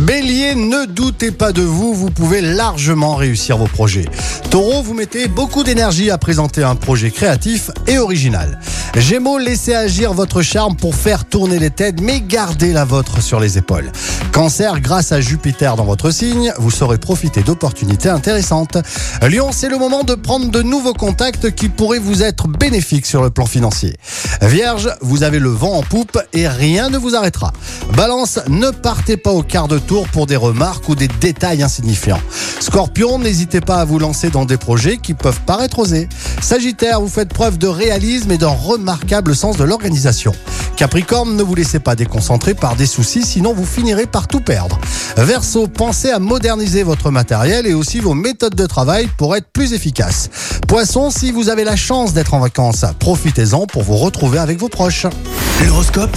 Bélier, ne doutez pas de vous, vous pouvez largement réussir vos projets. Taureau, vous mettez beaucoup d'énergie à présenter un projet créatif et original. Gémeaux, laissez agir votre charme pour faire tourner les têtes, mais gardez la vôtre sur les épaules. Cancer, grâce à Jupiter dans votre signe, vous saurez profiter d'opportunités intéressantes. Lion, c'est le moment de prendre de nouveaux contacts qui pourraient vous être bénéfiques sur le plan financier. Vierge, vous avez le vent en poupe et rien ne vous arrêtera. Balance, ne partez pas au quart de pour des remarques ou des détails insignifiants. Scorpion, n'hésitez pas à vous lancer dans des projets qui peuvent paraître osés. Sagittaire, vous faites preuve de réalisme et d'un remarquable sens de l'organisation. Capricorne, ne vous laissez pas déconcentrer par des soucis, sinon vous finirez par tout perdre. Verseau, pensez à moderniser votre matériel et aussi vos méthodes de travail pour être plus efficaces. Poisson, si vous avez la chance d'être en vacances, profitez-en pour vous retrouver avec vos proches. L'horoscope